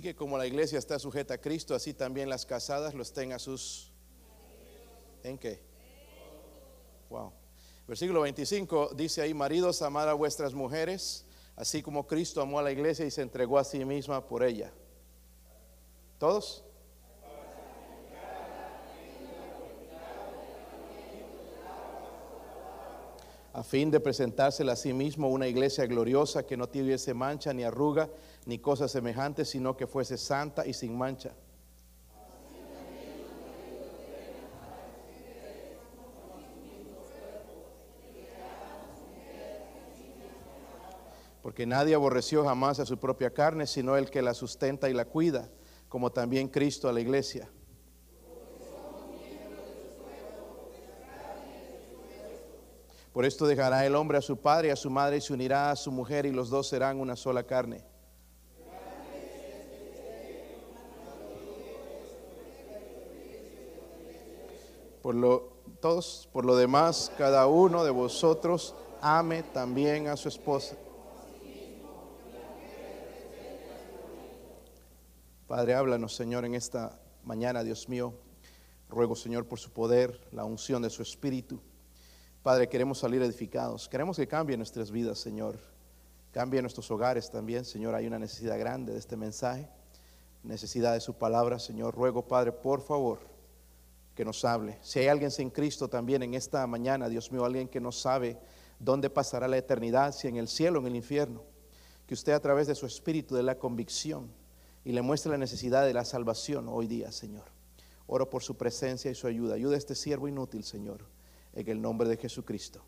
que como la iglesia está sujeta a Cristo, así también las casadas lo estén a sus... ¿En qué? Wow. Versículo 25 dice ahí, maridos, amad a vuestras mujeres, así como Cristo amó a la iglesia y se entregó a sí misma por ella. ¿Todos? a fin de presentársela a sí mismo una iglesia gloriosa que no tuviese mancha ni arruga ni cosa semejante, sino que fuese santa y sin mancha. Porque nadie aborreció jamás a su propia carne, sino el que la sustenta y la cuida, como también Cristo a la iglesia Por esto dejará el hombre a su padre y a su madre y se unirá a su mujer y los dos serán una sola carne. Por lo, todos, por lo demás, cada uno de vosotros ame también a su esposa. Padre, háblanos, Señor, en esta mañana, Dios mío. Ruego, Señor, por su poder, la unción de su espíritu. Padre, queremos salir edificados. Queremos que cambie nuestras vidas, Señor. Cambie nuestros hogares también, Señor. Hay una necesidad grande de este mensaje. Necesidad de su palabra, Señor. Ruego, Padre, por favor, que nos hable. Si hay alguien sin Cristo también en esta mañana, Dios mío, alguien que no sabe dónde pasará la eternidad, si en el cielo o en el infierno, que usted a través de su espíritu de la convicción y le muestre la necesidad de la salvación hoy día, Señor. Oro por su presencia y su ayuda. Ayuda a este siervo inútil, Señor en el nombre de Jesucristo.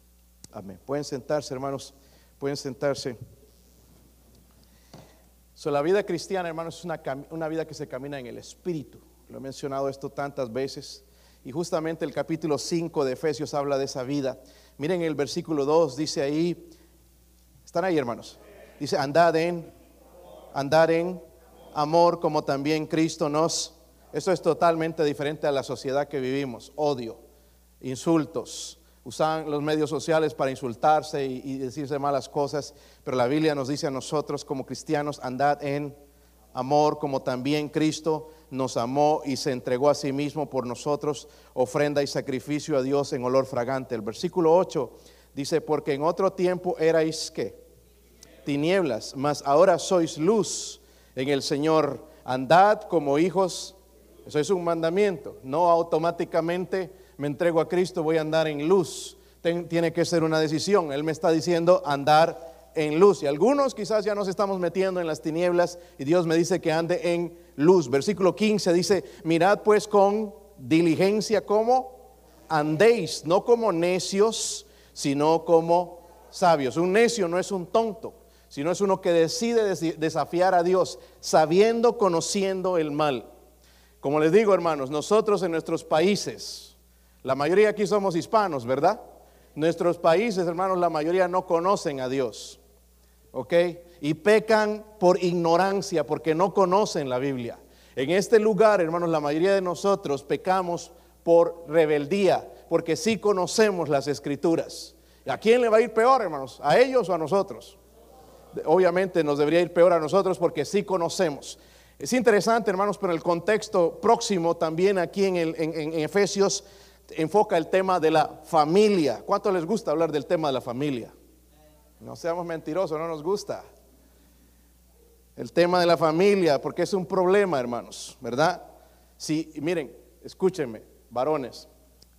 Amén. Pueden sentarse, hermanos, pueden sentarse. So, la vida cristiana, hermanos, es una, una vida que se camina en el Espíritu. Lo he mencionado esto tantas veces. Y justamente el capítulo 5 de Efesios habla de esa vida. Miren el versículo 2, dice ahí, están ahí hermanos, dice, andad en, andar en amor como también Cristo nos. Eso es totalmente diferente a la sociedad que vivimos, odio insultos. Usan los medios sociales para insultarse y, decirse malas cosas, pero la Biblia nos dice a nosotros como cristianos, andad en amor como también Cristo nos amó y se entregó a sí mismo por nosotros, ofrenda y sacrificio a Dios en olor fragante. El versículo 8 dice, porque en otro tiempo erais que tinieblas, mas ahora sois luz en el Señor. Andad como hijos, eso es un mandamiento, no automáticamente me entrego a Cristo, voy a andar en luz. tiene que ser una decisión. Él me está diciendo andar en luz. Y algunos quizás ya nos estamos metiendo en las tinieblas y Dios me dice que ande en luz. Versículo 15 dice, mirad pues con diligencia como andéis, no como necios, sino como sabios. Un necio no es un tonto, sino es uno que decide desafiar a Dios, sabiendo, conociendo el mal. Como les digo, hermanos, nosotros en nuestros países, la mayoría aquí somos hispanos, ¿verdad? Nuestros países, hermanos, la mayoría no conocen a Dios. ¿Ok? Y pecan por ignorancia, porque no conocen la Biblia. En este lugar, hermanos, la mayoría de nosotros pecamos por rebeldía, porque sí conocemos las escrituras. ¿A quién le va a ir peor, hermanos? ¿A ellos o a nosotros? Obviamente nos debería ir peor a nosotros porque sí conocemos. Es interesante, hermanos, pero el contexto próximo también aquí en, en Efesios enfoca el tema de la familia. ¿Cuánto les gusta hablar del tema de la familia? No seamos mentirosos, no nos gusta. El tema de la familia, porque es un problema, hermanos, ¿verdad? Si, miren, escúchenme, varones,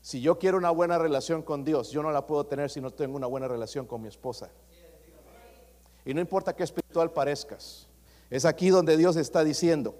si yo quiero una buena relación con Dios, yo no la puedo tener si no tengo una buena relación con mi esposa. Y no importa qué espiritual parezcas, es aquí donde Dios está diciendo,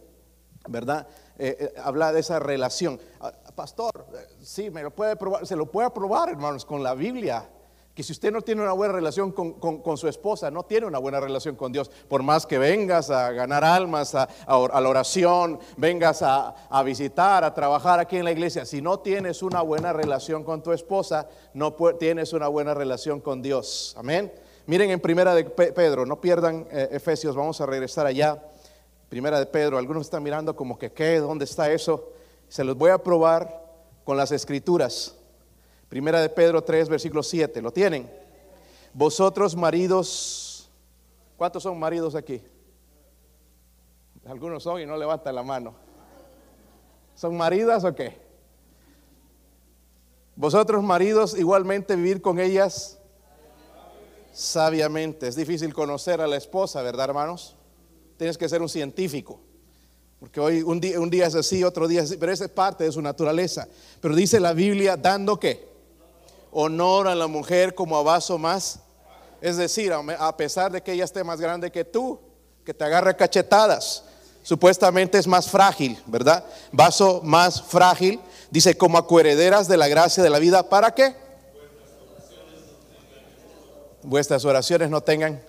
¿verdad? Eh, eh, habla de esa relación. Ah, pastor, eh, sí, me lo puede probar, se lo puede probar, hermanos, con la Biblia. Que si usted no tiene una buena relación con, su esposa, no tiene una buena relación con Dios, por más que vengas a ganar almas, a, la oración, vengas a, visitar, a trabajar aquí en la iglesia, si no tienes una buena relación con tu esposa, no tienes una buena relación con Dios. Amén. Miren en primera de Pedro, no pierdan Efesios, vamos a regresar allá. Primera de Pedro, algunos están mirando como que, ¿qué? ¿Dónde está eso? Se los voy a probar con las escrituras. Primera de Pedro 3, versículo 7, ¿lo tienen? Vosotros maridos, ¿cuántos son maridos aquí? Algunos son y no levantan la mano. ¿Son maridas o qué? Vosotros maridos igualmente vivir con ellas sabiamente. Es difícil conocer a la esposa, ¿verdad hermanos? Tienes que ser un científico. Porque hoy un día, un día es así, otro día es así, pero esa es parte de su naturaleza. Pero dice la Biblia, dando qué? Honor a la mujer como a vaso más. Es decir, a pesar de que ella esté más grande que tú, que te agarre cachetadas, supuestamente es más frágil, ¿verdad? Vaso más frágil, dice como a de la gracia de la vida, ¿para qué? Vuestras oraciones no tengan.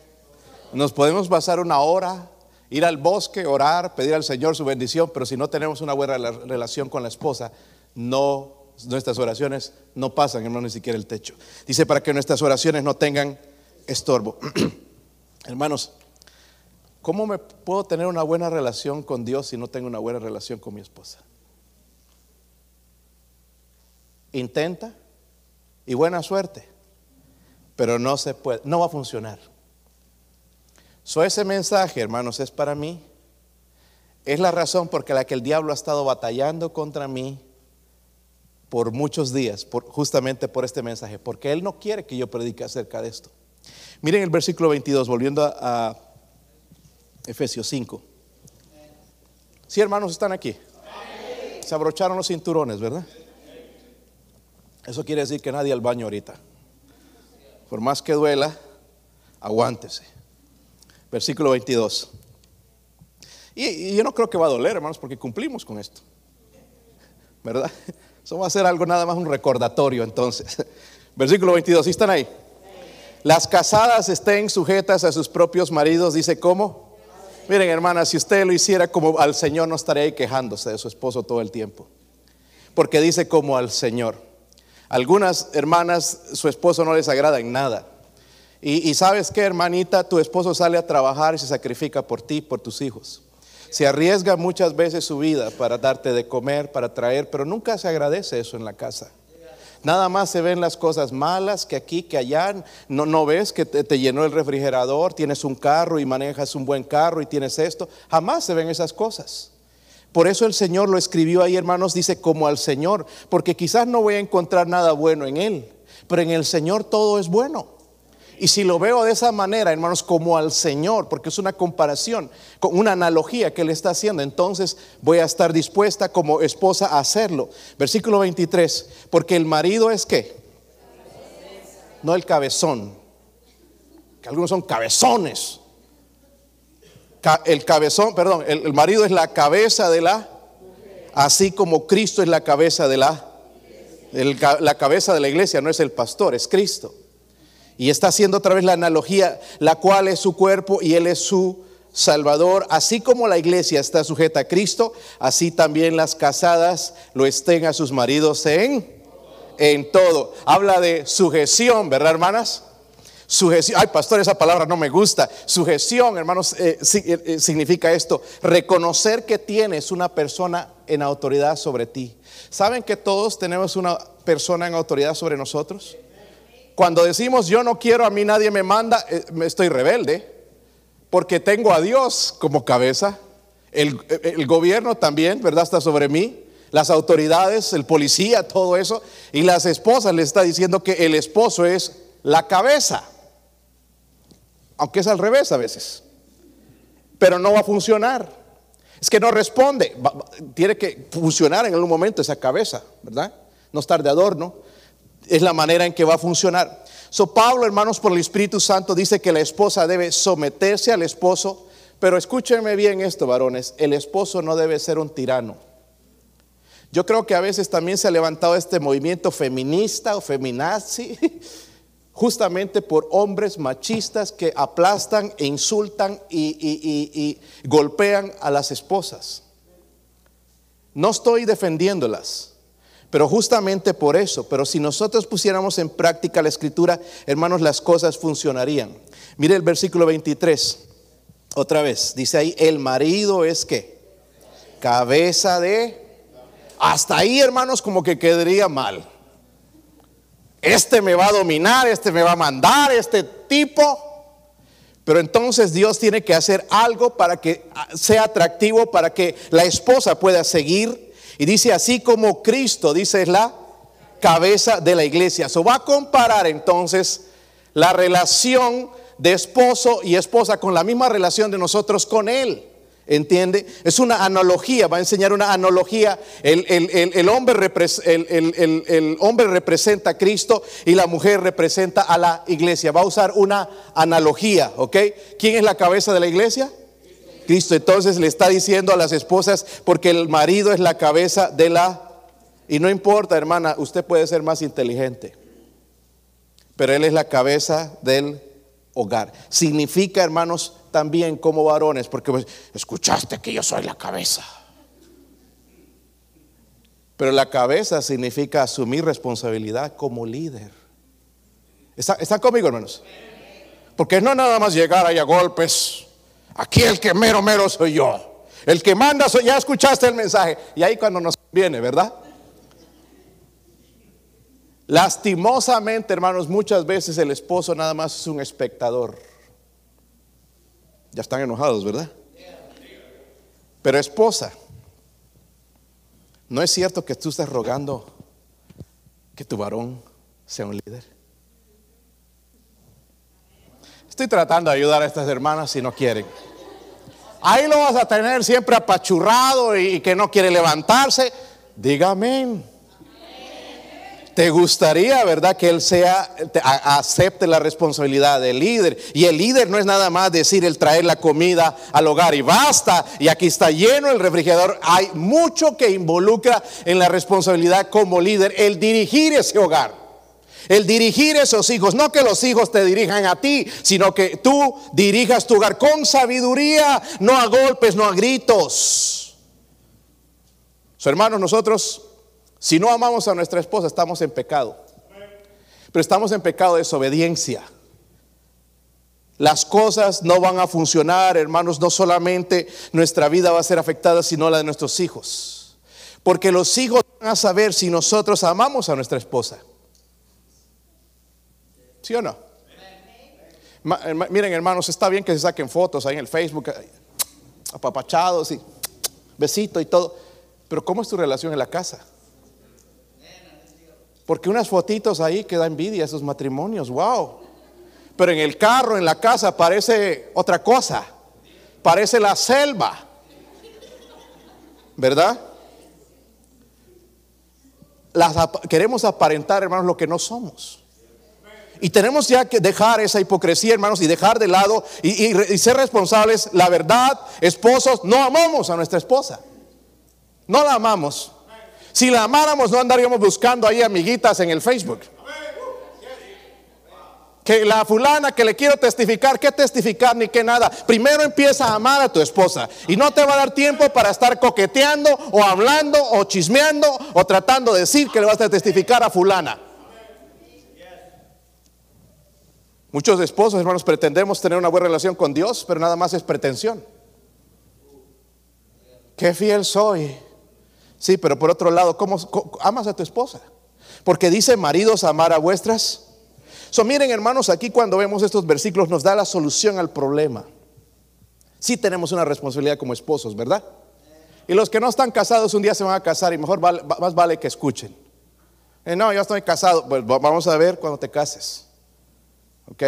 Nos podemos pasar una hora, ir al bosque, orar, pedir al Señor su bendición, pero si no tenemos una buena relación con la esposa, no nuestras oraciones no pasan, hermano, ni siquiera el techo. Dice para que nuestras oraciones no tengan estorbo. Hermanos, ¿Cómo me puedo tener una buena relación con Dios si no tengo una buena relación con mi esposa? Intenta y buena suerte, pero no se puede, no va a funcionar. So ese mensaje, hermanos, es para mí. Es la razón por la que el diablo ha estado batallando contra mí por muchos días, justamente por este mensaje, porque él no quiere que yo predique acerca de esto. Miren el versículo 22, volviendo a Efesios 5. Si hermanos están aquí. Se abrocharon los cinturones, ¿verdad? Eso quiere decir que nadie al baño ahorita. Por más que duela, aguántese. Versículo 22. Y, y, yo no creo que va a doler, hermanos, porque cumplimos con esto. ¿Verdad? Eso va a ser algo nada más un recordatorio entonces. Versículo 22, ¿sí están ahí? Las casadas estén sujetas a sus propios maridos, dice cómo. Miren, hermanas, si usted lo hiciera como al Señor, no estaría ahí quejándose de su esposo todo el tiempo. Porque dice como al Señor. Algunas hermanas, su esposo no les agrada en nada. Y, sabes qué, hermanita, tu esposo sale a trabajar y se sacrifica por ti, por tus hijos. Se arriesga muchas veces su vida para darte de comer, para traer, pero nunca se agradece eso en la casa. Nada más se ven las cosas malas que aquí, que allá. No, no ves que te, llenó el refrigerador, tienes un carro y manejas un buen carro y tienes esto. Jamás se ven esas cosas. Por eso el Señor lo escribió ahí, hermanos, dice como al Señor, porque quizás no voy a encontrar nada bueno en Él, pero en el Señor todo es bueno. Y si lo veo de esa manera, hermanos, como al Señor, porque es una comparación, con una analogía que le está haciendo, entonces voy a estar dispuesta como esposa a hacerlo. Versículo 23, porque el marido es qué? No el cabezón, que algunos son cabezones. El cabezón, perdón, el, marido es la cabeza de la, así como Cristo es la cabeza de la, la cabeza de la iglesia, no es el pastor, es Cristo. Y está haciendo otra vez la analogía, la cual es su cuerpo y Él es su Salvador. Así como la iglesia está sujeta a Cristo, así también las casadas lo estén a sus maridos en, en todo. Habla de sujeción, ¿verdad, hermanas? Sujeción, ay pastor, esa palabra no me gusta. Sujeción, hermanos, eh, eh, eh, significa esto, reconocer que tienes una persona en autoridad sobre ti. ¿Saben que todos tenemos una persona en autoridad sobre nosotros? Cuando decimos yo no quiero, a mí nadie me manda, eh, estoy rebelde, porque tengo a Dios como cabeza. El, el, gobierno también, ¿verdad? Está sobre mí. Las autoridades, el policía, todo eso. Y las esposas le está diciendo que el esposo es la cabeza. Aunque es al revés a veces. Pero no va a funcionar. Es que no responde. tiene que funcionar en algún momento esa cabeza, ¿verdad? No estar de adorno es la manera en que va a funcionar. So Pablo, hermanos, por el Espíritu Santo dice que la esposa debe someterse al esposo, pero escúchenme bien esto, varones, el esposo no debe ser un tirano. Yo creo que a veces también se ha levantado este movimiento feminista o feminazi, justamente por hombres machistas que aplastan e insultan y golpean a las esposas. No estoy defendiéndolas. Pero justamente por eso, pero si nosotros pusiéramos en práctica la escritura, hermanos, las cosas funcionarían. Mire el versículo 23, otra vez, dice ahí, el marido es que cabeza de... Hasta ahí, hermanos, como que quedaría mal. Este me va a dominar, este me va a mandar, este tipo. Pero entonces Dios tiene que hacer algo para que sea atractivo, para que la esposa pueda seguir. Y dice, así como Cristo, dice, es la cabeza de la iglesia. Se va a comparar entonces la relación de esposo y esposa con la misma relación de nosotros con Él. ¿Entiende? Es una analogía, va a enseñar una analogía. El, hombre el, hombre representa a Cristo y la mujer representa a la iglesia. Va a usar una analogía, ¿ok? ¿Quién es la cabeza de la iglesia? Cristo. Entonces le está diciendo a las esposas, porque el marido es la cabeza de la... Y no importa, hermana, usted puede ser más inteligente, pero él es la cabeza del hogar. Significa, hermanos, también como varones, porque pues, escuchaste que yo soy la cabeza. Pero la cabeza significa asumir responsabilidad como líder. ¿Están, conmigo, hermanos? Porque no nada más llegar ahí a golpes. Aquí el que mero, mero soy yo. El que manda soy, ya escuchaste el mensaje. Y ahí cuando nos viene, ¿verdad? Lastimosamente, hermanos, muchas veces el esposo nada más es un espectador. Ya están enojados, ¿verdad? Pero esposa, ¿no es cierto que tú estás rogando que tu varón sea un líder? Estoy tratando de ayudar a estas hermanas si no quieren. Ahí lo vas a tener siempre apachurrado y que no quiere levantarse. Dígame. ¿Te gustaría, verdad, que él sea, acepte la responsabilidad del líder? Y el líder no es nada más decir el traer la comida al hogar y basta, y aquí está lleno el refrigerador. Hay mucho que involucra en la responsabilidad como líder, el dirigir ese hogar. El dirigir esos hijos, no que los hijos te dirijan a ti, sino que tú dirijas tu hogar con sabiduría, no a golpes, no a gritos. So, hermanos, nosotros si no amamos a nuestra esposa, estamos en pecado. Pero estamos en pecado de desobediencia. Las cosas no van a funcionar, hermanos, no solamente nuestra vida va a ser afectada, sino la de nuestros hijos. Porque los hijos van a saber si nosotros amamos a nuestra esposa. ¿Sí o no? Miren, hermanos, está bien que se saquen fotos ahí en el Facebook, apapachados y besito y todo. Pero ¿cómo es tu relación en la casa? Porque unas fotitos ahí que da envidia esos matrimonios, wow. Pero en el carro, en la casa, parece otra cosa. Parece la selva. ¿Verdad? queremos aparentar, hermanos, lo que no somos. Y tenemos ya que dejar esa hipocresía, hermanos, y dejar de lado y, ser responsables. La verdad, esposos, no amamos a nuestra esposa. No la amamos. Si la amáramos, no andaríamos buscando ahí amiguitas en el Facebook. Que la fulana que le quiero testificar, ¿qué testificar ni qué nada? Primero empieza a amar a tu esposa y no te va a dar tiempo para estar coqueteando o hablando o chismeando o tratando de decir que le vas a testificar a fulana. Muchos esposos, hermanos, pretendemos tener una buena relación con Dios, pero nada más es pretensión. Qué fiel soy. Sí, pero por otro lado, ¿cómo, amas a tu esposa? Porque dice maridos amar a vuestras. So, miren hermanos, aquí cuando vemos estos versículos nos da la solución al problema. Sí tenemos una responsabilidad como esposos, ¿verdad? Y los que no están casados un día se van a casar y mejor más vale que escuchen. Eh, no, yo estoy casado. Pues vamos a ver cuando te cases. ¿Ok?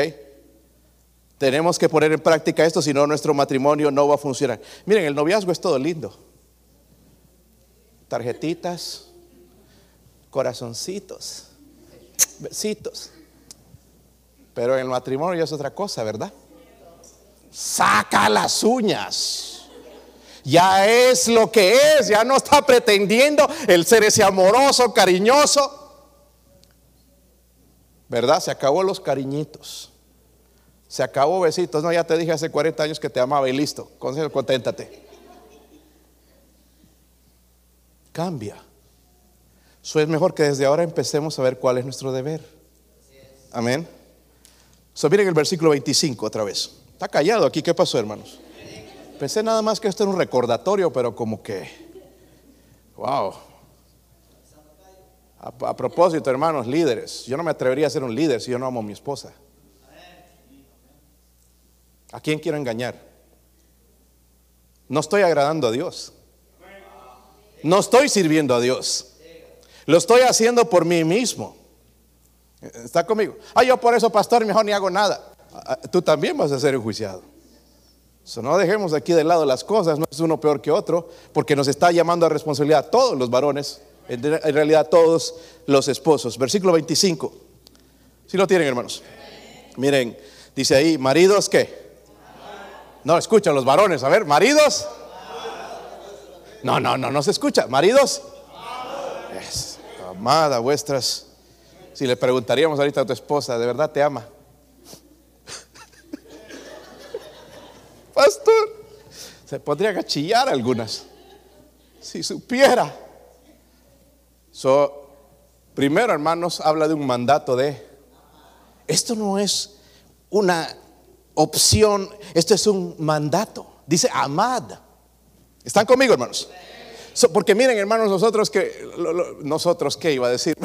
Tenemos que poner en práctica esto, si no nuestro matrimonio no va a funcionar. Miren, el noviazgo es todo lindo tarjetitas, corazoncitos, besitos. Pero el matrimonio ya es otra cosa, ¿verdad? Saca las uñas. Ya es lo que es, ya no está pretendiendo el ser ese amoroso, cariñoso. ¿Verdad? Se acabó los cariñitos. Se acabó besitos. No, ya te dije hace 40 años que te amaba y listo. Conténtate. cambia. Eso es mejor que desde ahora empecemos a ver cuál es nuestro deber. Amén. So, miren el versículo 25 otra vez. Está callado aquí. ¿Qué pasó, hermanos? Pensé nada más que esto era un recordatorio, pero como que, wow. A, propósito, hermanos, líderes, yo no me atrevería a ser un líder si yo no amo a mi esposa. ¿A quién quiero engañar? No estoy agradando a Dios. No estoy sirviendo a Dios. Lo estoy haciendo por mí mismo. ¿Está conmigo? Ah, yo por eso, pastor, mejor ni hago nada. Ah, Tú también vas a ser enjuiciado. So, no dejemos aquí de lado las cosas, no es uno peor que otro, porque nos está llamando a responsabilidad a todos los varones, en, realidad todos los esposos. Versículo 25. Si lo tienen, hermanos. Miren, dice ahí, maridos, ¿qué? No, escuchan los varones, a ver, maridos. No, no, no, no se escucha. Maridos. Es, amada vuestras. Si le preguntaríamos ahorita a tu esposa, ¿de verdad te ama? Pastor, se podría gachillar algunas. Si supiera. So, primero, hermanos, habla de un mandato de. Esto no es una opción, esto es un mandato. Dice amad. ¿Están conmigo, hermanos? Porque miren, hermanos, nosotros que, nosotros qué iba a decir,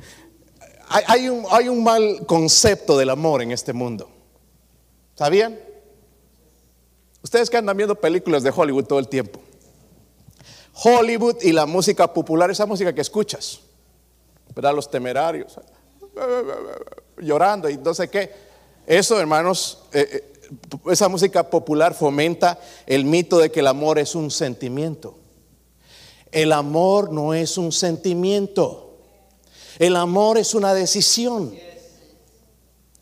hay, hay, un, hay un mal concepto del amor en este mundo. ¿Sabían? Ustedes que andan viendo películas de Hollywood todo el tiempo. Hollywood y la música popular, esa música que escuchas, ¿verdad? Los temerarios, llorando y no sé qué. Eso, hermanos, eh, esa música popular fomenta el mito de que el amor es un sentimiento. El amor no es un sentimiento. El amor es una decisión.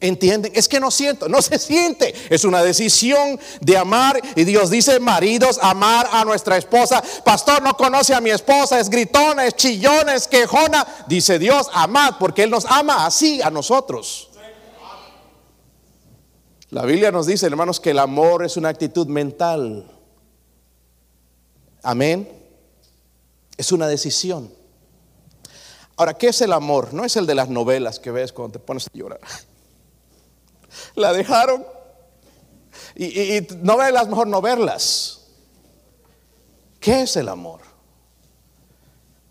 ¿Entienden? Es que no siento, no se siente. Es una decisión de amar. Y Dios dice, maridos, amar a nuestra esposa. Pastor, no conoce a mi esposa, es gritona, es chillona, es quejona. Dice Dios, amad, porque Él nos ama así a nosotros. La Biblia nos dice, hermanos, que el amor es una actitud mental. Amén. Es una decisión. Ahora, ¿qué es el amor? No es el de las novelas que ves cuando te pones a llorar. La dejaron. Y, y, y mejor no verlas. ¿Qué es el amor?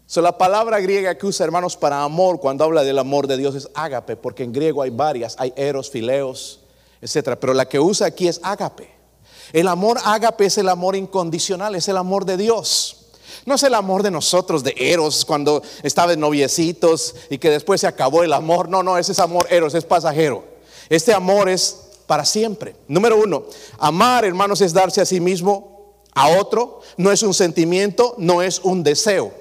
So, la palabra griega que usa, hermanos, para amor, cuando habla del amor de Dios, es ágape, porque en griego hay varias, hay eros, fileos, etcétera. Pero la que usa aquí es ágape. El amor ágape es el amor incondicional, es el amor de Dios. No es el amor de nosotros, de Eros, cuando estaba de noviecitos y que después se acabó el amor. No, no, ese es amor Eros, es pasajero. Este amor es para siempre. Número uno, amar, hermanos, es darse a sí mismo a otro. No es un sentimiento, no es un deseo.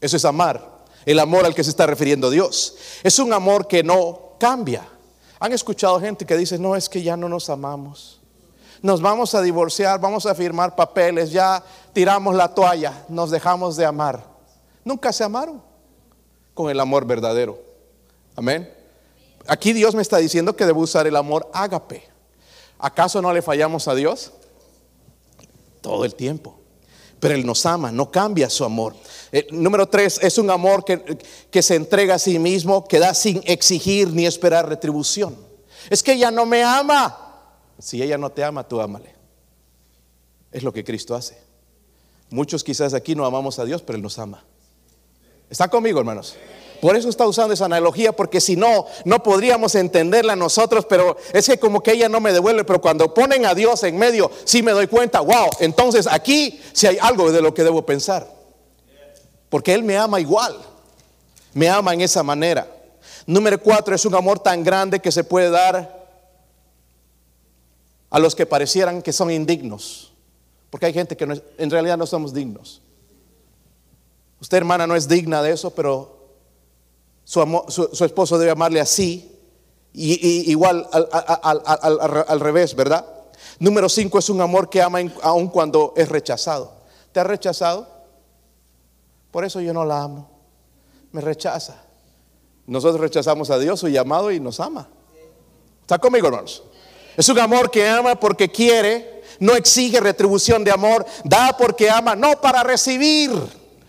Eso es amar. El amor al que se está refiriendo Dios. Es un amor que no cambia. Han escuchado gente que dice, no, es que ya no nos amamos. Nos vamos a divorciar, vamos a firmar papeles, ya tiramos la toalla, nos dejamos de amar. Nunca se amaron con el amor verdadero. Amén. Aquí Dios me está diciendo que debo usar el amor ágape. ¿Acaso no le fallamos a Dios? Todo el tiempo. Pero Él nos ama, no cambia su amor. Eh, número tres, es un amor que, que se entrega a sí mismo, que da sin exigir ni esperar retribución. Es que ella no me ama. Si ella no te ama, tú ámale. Es lo que Cristo hace. Muchos quizás aquí no amamos a Dios, pero Él nos ama. ¿Está conmigo, hermanos? Por eso está usando esa analogía, porque si no, no podríamos entenderla nosotros, pero es que como que ella no me devuelve, pero cuando ponen a Dios en medio, sí me doy cuenta, wow, entonces aquí si sí hay algo de lo que debo pensar. Porque Él me ama igual, me ama en esa manera. Número cuatro, es un amor tan grande que se puede dar a los que parecieran que son indignos. Porque hay gente que en realidad no somos dignos. Usted, hermana, no es digna de eso, pero su, esposo debe amarle así. Y, igual al, al, al, al, revés, ¿verdad? Número cinco es un amor que ama aun cuando es rechazado. ¿Te ha rechazado? Por eso yo no la amo. Me rechaza. Nosotros rechazamos a Dios, su llamado, y nos ama. ¿Está conmigo, hermanos? Es un amor que ama porque quiere, no exige retribución de amor, da porque ama, no para recibir.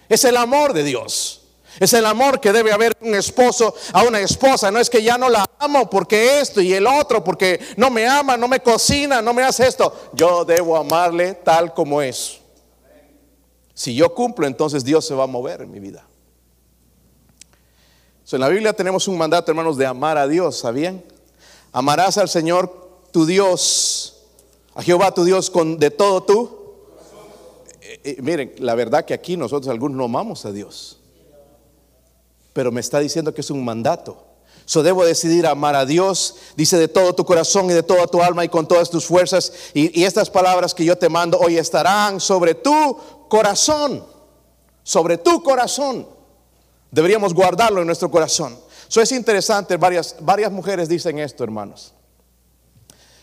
Es el amor de Dios. Es el amor que debe haber un esposo a una esposa. No es que ya no la amo porque esto y el otro, porque no me ama, no me cocina, no me hace esto. Yo debo amarle tal como es. Si yo cumplo, entonces Dios se va a mover en mi vida. En la Biblia tenemos un mandato, hermanos, de amar a Dios, ¿sabían? Amarás al Señor tu Dios A Jehová tu Dios con de todo tú. Eh, eh, miren, la verdad que aquí nosotros algunos no amamos a Dios. Pero me está diciendo que es un mandato. So debo decidir amar a Dios, dice de todo tu corazón y de toda tu alma y con todas tus fuerzas. Y, estas palabras que yo te mando hoy estarán sobre tu corazón, sobre tu corazón. Deberíamos guardarlo en nuestro corazón. Eso es interesante, varias, varias mujeres dicen esto, hermanos.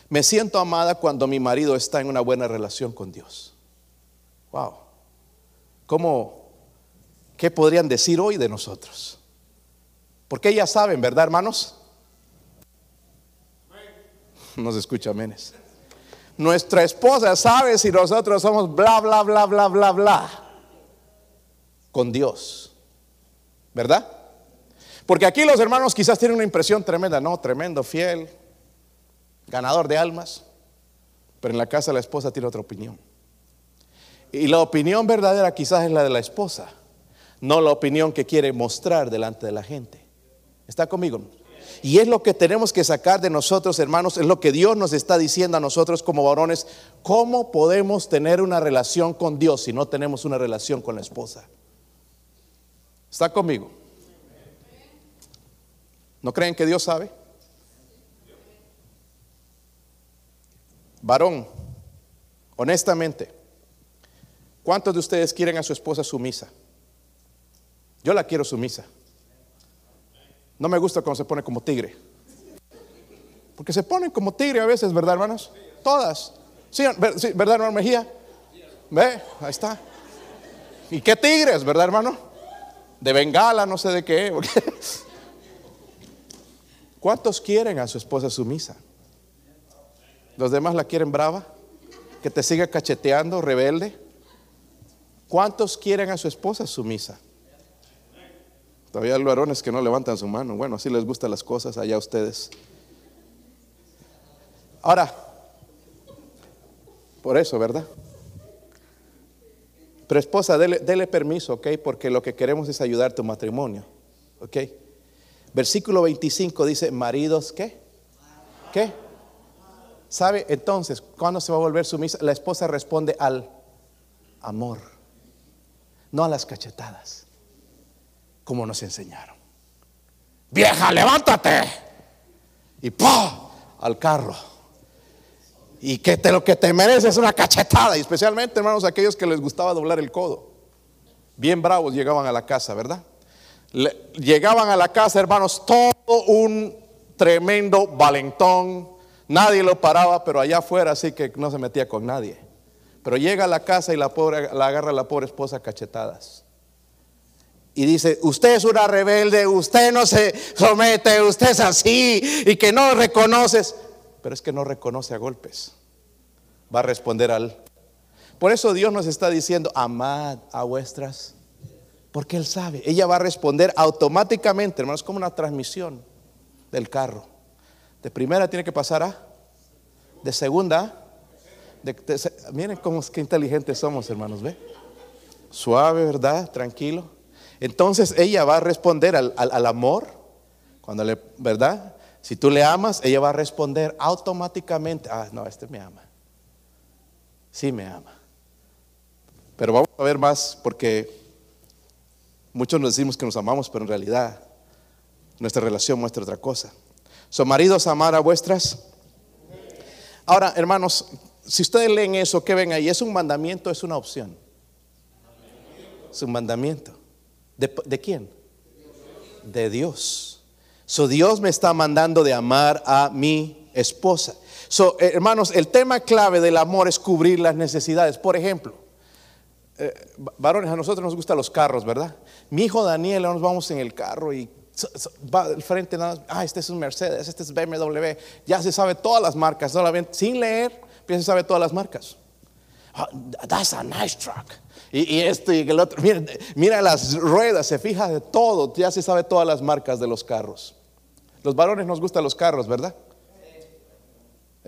Me siento amada cuando mi marido está en una buena relación con Dios. Wow. ¿Cómo, qué podrían decir hoy de nosotros? Porque ellas saben, ¿verdad, hermanos? No se escucha menes. Nuestra esposa sabe si nosotros somos bla, bla, bla, bla, bla, bla. Con Dios. ¿Verdad? Porque aquí los hermanos quizás tienen una impresión tremenda, no, tremendo, fiel, ganador de almas. Pero en la casa la esposa tiene otra opinión. Y la opinión verdadera quizás es la de la esposa, no la opinión que quiere mostrar delante de la gente. ¿Está conmigo? Y es lo que tenemos que sacar de nosotros, hermanos, es lo que Dios nos está diciendo a nosotros como varones. ¿Cómo podemos tener una relación con Dios si no tenemos una relación con la esposa? ¿Está conmigo? ¿No creen que Dios sabe? Varón, honestamente, ¿cuántos de ustedes quieren a su esposa sumisa? Yo la quiero sumisa. No me gusta cuando se pone como tigre. Porque se ponen como tigre a veces, ¿verdad, hermanos? Todas. Sí, ¿verdad, hermano Mejía? ¿Ve? Ahí está. ¿Y qué tigres, verdad, hermano? De bengala, no sé de qué. ¿Cuántos quieren a su esposa sumisa? ¿Los demás la quieren brava? ¿Que te siga cacheteando, rebelde? ¿Cuántos quieren a su esposa sumisa? Todavía varones que no levantan su mano. Bueno, así les gustan las cosas allá a ustedes. Ahora, por eso, ¿verdad? Pero esposa, dele, permiso, ¿ok? Porque lo que queremos es ayudar tu matrimonio, ¿ok? Versículo 25 dice, maridos, ¿qué? ¿Qué? ¿Sabe? Entonces, ¿cuándo se va a volver sumisa? La esposa responde al amor, no a las cachetadas como nos enseñaron. Vieja, levántate. Y ¡pum! al carro. Y que te, lo que te mereces es una cachetada. Y especialmente, hermanos, aquellos que les gustaba doblar el codo. Bien bravos llegaban a la casa, ¿verdad? llegaban a la casa, hermanos, todo un tremendo valentón. Nadie lo paraba, pero allá afuera sí que no se metía con nadie. Pero llega a la casa y la, pobre, la agarra la pobre esposa cachetadas y dice, usted es una rebelde, usted no se somete, usted es así y que no reconoces. Pero es que no reconoce a golpes. Va a responder al... Por eso Dios nos está diciendo, amad a vuestras, porque Él sabe. Ella va a responder automáticamente, hermanos, como una transmisión del carro. De primera tiene que pasar a, de segunda, miren cómo qué inteligentes somos, hermanos, ¿ve? Suave, ¿verdad? Tranquilo entonces ella va a responder al, amor, cuando le, ¿verdad? Si tú le amas, ella va a responder automáticamente, ah, no, este me ama. Sí me ama. Pero vamos a ver más porque muchos nos decimos que nos amamos, pero en realidad nuestra relación muestra otra cosa. ¿Son maridos amar a vuestras? Ahora, hermanos, si ustedes leen eso, ¿qué ven ahí? ¿Es un mandamiento? ¿Es una opción? Es un mandamiento. ¿De, quién? De Dios. So Dios me está mandando de amar a mi esposa. So, eh, hermanos, el tema clave del amor es cubrir las necesidades. Por ejemplo, eh, varones, a nosotros nos gustan los carros, ¿verdad? Mi hijo Daniel, nos vamos en el carro y va al frente, ah, este es un Mercedes, este es BMW, ya se sabe todas las marcas, sin leer, ya se sabe todas las marcas. Ah, that's a nice truck y, esto y el otro. Mira, las ruedas, se fija de todo, ya se sabe todas las marcas de los carros. Los varones nos gustan los carros, ¿verdad?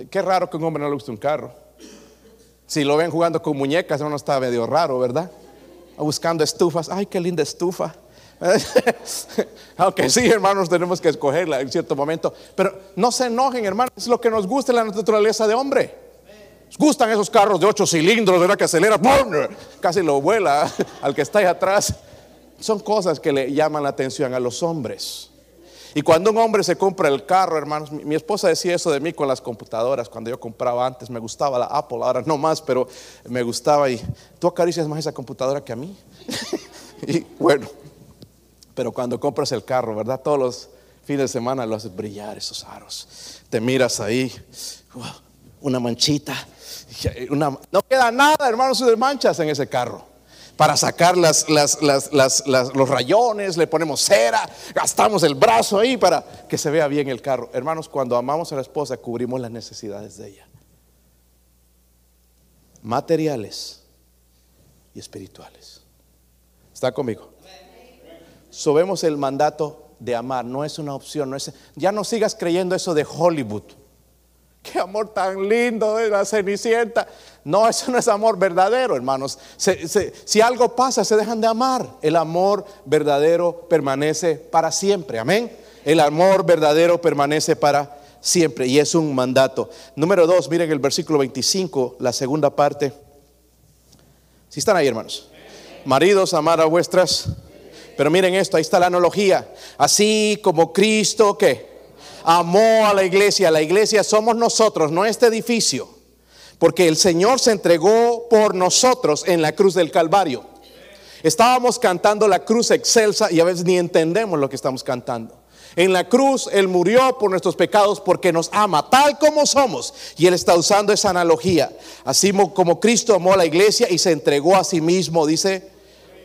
Qué raro que un hombre no le guste un carro. Si lo ven jugando con muñecas, uno está medio raro, ¿verdad? Buscando estufas. Ay, qué linda estufa. Aunque sí, hermanos, tenemos que escogerla en cierto momento. Pero no se enojen, hermanos. Es lo que nos gusta en la naturaleza de hombre. Gustan esos carros de ocho cilindros, ¿verdad? Que acelera, casi lo vuela al que está ahí atrás. Son cosas que le llaman la atención a los hombres. Y cuando un hombre se compra el carro, hermanos, mi, esposa decía eso de mí con las computadoras, cuando yo compraba antes, me gustaba la Apple, ahora no más, pero me gustaba y tú acaricias más esa computadora que a mí. y bueno, pero cuando compras el carro, ¿verdad? Todos los fines de semana lo haces brillar esos aros. Te miras ahí, una manchita, no queda nada, hermanos, de manchas en ese carro para sacar las, los rayones, le ponemos cera, gastamos el brazo ahí para que se vea bien el carro. Hermanos, cuando amamos a la esposa, cubrimos las necesidades de ella. Materiales y espirituales. ¿Está conmigo? Sobemos el mandato de amar, no es una opción, no es, ya no sigas creyendo eso de Hollywood. Qué amor tan lindo de la cenicienta. No, eso no es amor verdadero, hermanos. si algo pasa, se dejan de amar. El amor verdadero permanece para siempre. Amén. El amor verdadero permanece para siempre y es un mandato. Número dos, miren el versículo 25, la segunda parte. Si están ahí, hermanos. Maridos, amar a vuestras. Pero miren esto, ahí está la analogía. Así como Cristo, ¿qué? Amó a la iglesia. La iglesia somos nosotros, no este edificio. Porque el Señor se entregó por nosotros en la cruz del Calvario. Estábamos cantando la cruz excelsa y a veces ni entendemos lo que estamos cantando. En la cruz Él murió por nuestros pecados porque nos ama tal como somos. Y Él está usando esa analogía. Así como Cristo amó a la iglesia y se entregó a sí mismo, dice,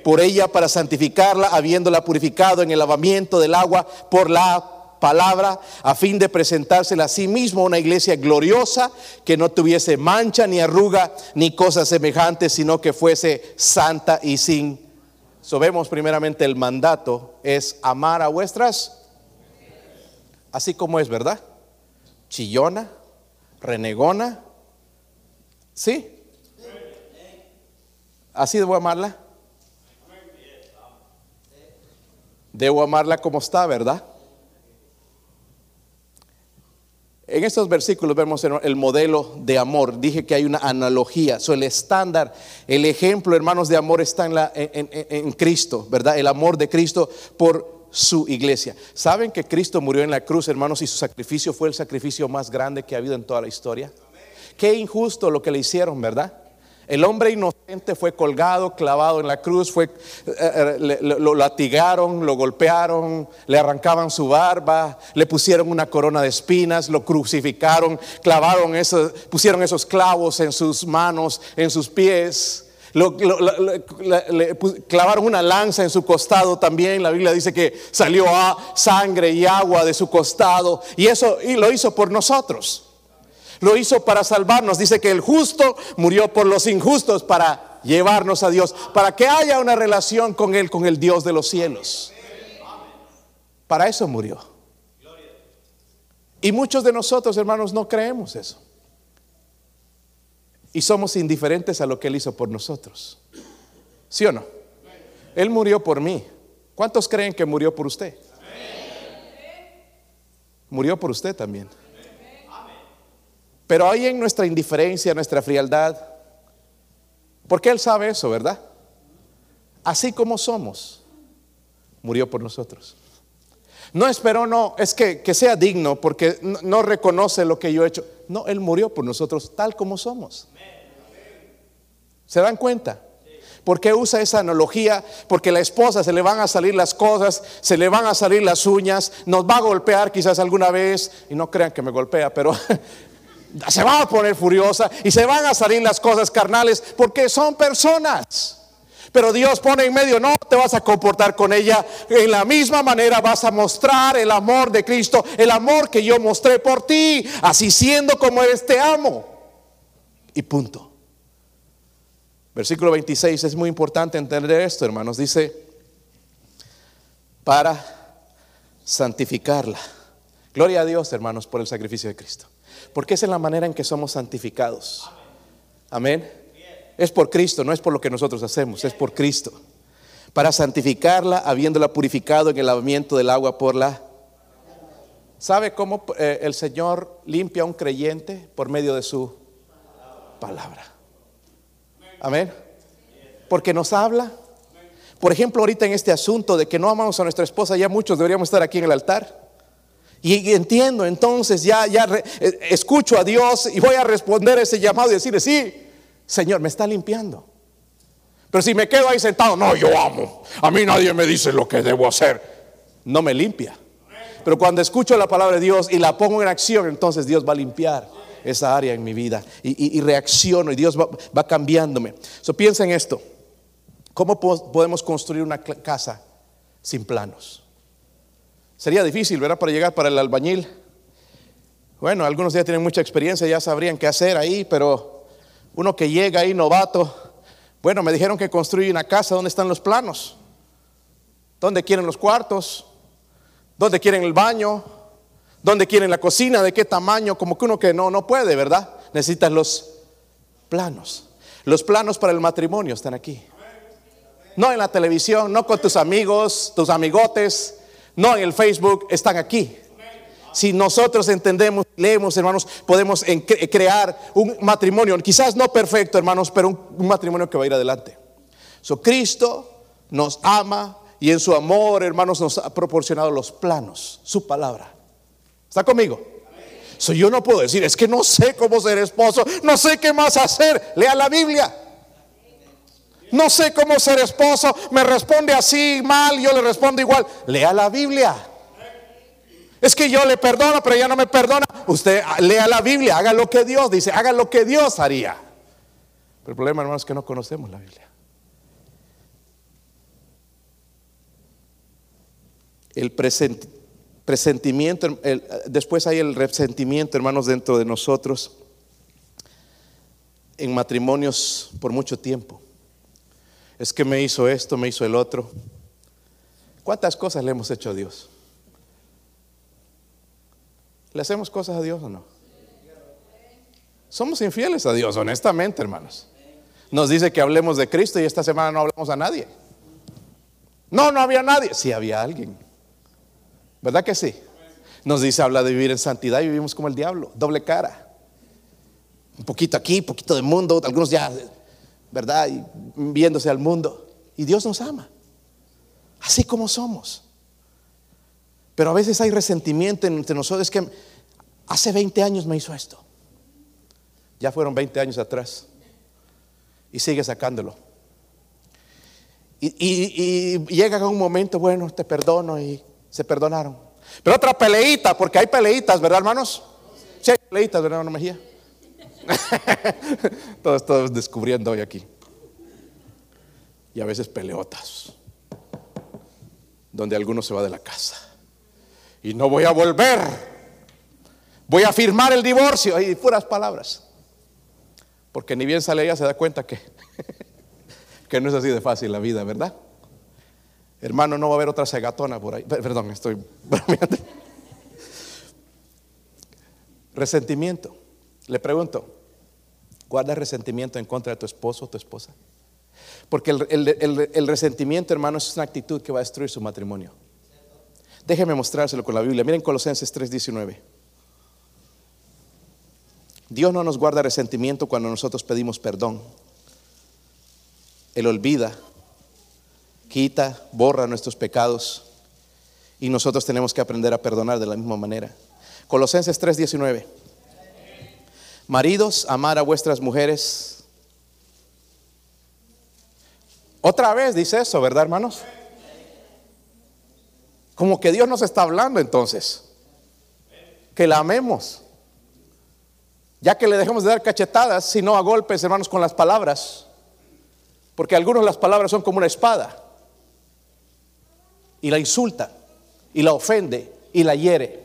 por ella para santificarla, habiéndola purificado en el lavamiento del agua por la palabra a fin de presentársela a sí mismo una iglesia gloriosa que no tuviese mancha ni arruga ni cosas semejantes, sino que fuese santa y sin. Sabemos primeramente el mandato es amar a vuestras, así como es, ¿verdad? Chillona, renegona, ¿sí? ¿Así debo amarla? Debo amarla como está, ¿verdad? En estos versículos vemos el modelo de amor. Dije que hay una analogía. So, el estándar, el ejemplo, hermanos, de amor está en, Cristo, ¿verdad? El amor de Cristo por su iglesia. ¿Saben que Cristo murió en la cruz, hermanos, y su sacrificio fue el sacrificio más grande que ha habido en toda la historia? Qué injusto lo que le hicieron, ¿verdad? El hombre inocente fue colgado, clavado en la cruz, fue, eh, eh, lo, latigaron, lo golpearon, le arrancaban su barba, le pusieron una corona de espinas, lo crucificaron, clavaron esos, pusieron esos clavos en sus manos, en sus pies. le clavaron una lanza en su costado también. La Biblia dice que salió sangre y agua de su costado. Y eso y lo hizo por nosotros lo hizo para salvarnos. Dice que el justo murió por los injustos para llevarnos a Dios, para que haya una relación con Él, con el Dios de los cielos. Para eso murió. Y muchos de nosotros, hermanos, no creemos eso. Y somos indiferentes a lo que Él hizo por nosotros. ¿Sí o no? Él murió por mí. ¿Cuántos creen que murió por usted? Murió por usted también. Pero ahí en nuestra indiferencia, nuestra frialdad, porque Él sabe eso, ¿verdad? Así como somos, murió por nosotros. No esperó, no, es que, que sea digno porque no, reconoce lo que yo he hecho. No, Él murió por nosotros tal como somos. ¿Se dan cuenta? ¿Por qué usa esa analogía? Porque la esposa se le van a salir las cosas, se le van a salir las uñas, nos va a golpear quizás alguna vez, y no crean que me golpea, pero se va a poner furiosa y se van a salir las cosas carnales porque son personas. Pero Dios pone en medio, no te vas a comportar con ella. En la misma manera vas a mostrar el amor de Cristo, el amor que yo mostré por ti, así siendo como eres, te amo. Y punto. Versículo 26, es muy importante entender esto, hermanos. Dice, para santificarla. Gloria a Dios, hermanos, por el sacrificio de Cristo. Porque esa es la manera en que somos santificados. Amén. Es por Cristo, no es por lo que nosotros hacemos, es por Cristo. Para santificarla, habiéndola purificado en el lavamiento del agua por la... ¿Sabe cómo eh, el Señor limpia a un creyente por medio de su palabra. Amén. Porque nos habla. Por ejemplo, ahorita en este asunto de que no amamos a nuestra esposa, ya muchos deberíamos estar aquí en el altar. Y entiendo, entonces ya, ya eh, escucho a Dios y voy a responder ese llamado y decirle, sí, Señor, me está limpiando. Pero si me quedo ahí sentado, no, yo amo. A mí nadie me dice lo que debo hacer. No me limpia. Pero cuando escucho la palabra de Dios y la pongo en acción, entonces Dios va a limpiar esa área en mi vida y, reacciono y Dios va, cambiándome. So, piensa en esto. ¿Cómo podemos construir una casa sin planos? Sería difícil, ¿verdad? Para llegar para el albañil. Bueno, algunos ya tienen mucha experiencia, ya sabrían qué hacer ahí, pero uno que llega ahí novato, bueno, me dijeron que construye una casa, ¿dónde están los planos? ¿Dónde quieren los cuartos? ¿Dónde quieren el baño? ¿Dónde quieren la cocina? ¿De qué tamaño? Como que uno que no, no puede, ¿verdad? Necesitas los planos. Los planos para el matrimonio están aquí. No en la televisión, no con tus amigos, tus amigotes, no en el Facebook, están aquí. Si nosotros entendemos, leemos, hermanos, podemos crear un matrimonio, quizás no perfecto, hermanos, pero un, matrimonio que va a ir adelante. So, Cristo nos ama y en su amor, hermanos, nos ha proporcionado los planos, su palabra. ¿Está conmigo? So, yo no puedo decir, es que no sé cómo ser esposo, no sé qué más hacer. Lea la Biblia. No sé cómo ser esposo, me responde así mal, yo le respondo igual. Lea la Biblia. Es que yo le perdono, pero ella no me perdona. Usted lea la Biblia, haga lo que Dios dice, haga lo que Dios haría. Pero el problema, hermanos, es que no conocemos la Biblia. El presentimiento, después hay el resentimiento, hermanos, dentro de nosotros, en matrimonios por mucho tiempo. Es que me hizo esto, me hizo el otro. ¿Cuántas cosas le hemos hecho a Dios? ¿Le hacemos cosas a Dios o no? Somos infieles a Dios, honestamente, hermanos. Nos dice que hablemos de Cristo y esta semana no hablamos a nadie. No, no había nadie. Sí había alguien. ¿Verdad que sí? Nos dice, habla de vivir en santidad y vivimos como el diablo, doble cara. Un poquito aquí, un poquito de mundo, algunos ya, ¿verdad? Y viéndose al mundo. Y Dios nos ama, así como somos. Pero a veces hay resentimiento entre nosotros. Es que hace 20 años me hizo esto. Ya fueron 20 años atrás. Y sigue sacándolo. Y, llega un momento, bueno, te perdono y se perdonaron. Pero otra peleita, porque hay peleitas, ¿verdad, hermanos? Sí, hay peleitas, ¿verdad, hermano Mejía? todos, todos descubriendo hoy aquí. Y a veces peleotas, donde alguno se va de la casa. Y no voy a volver. Voy a firmar el divorcio. Y puras palabras. Porque ni bien sale ella se da cuenta que, que no es así de fácil la vida, ¿verdad? Hermano, no va a haber otra segatona por ahí. Perdón, estoy Resentimiento. Le pregunto, ¿guarda resentimiento en contra de tu esposo o tu esposa? Porque el, resentimiento, hermano, es una actitud que va a destruir su matrimonio. Déjeme mostrárselo con la Biblia. Miren Colosenses 3:19. Dios no nos guarda resentimiento cuando nosotros pedimos perdón. Él olvida quita, borra nuestros pecados y nosotros tenemos que aprender a perdonar de la misma manera. Colosenses 3:19. Maridos, amar a vuestras mujeres. Otra vez dice eso, ¿verdad, hermanos? Como que Dios nos está hablando entonces. Que la amemos. Ya que le dejemos de dar cachetadas, sino a golpes, hermanos, con las palabras. Porque algunos las palabras son como una espada y la insulta y la ofende y la hiere.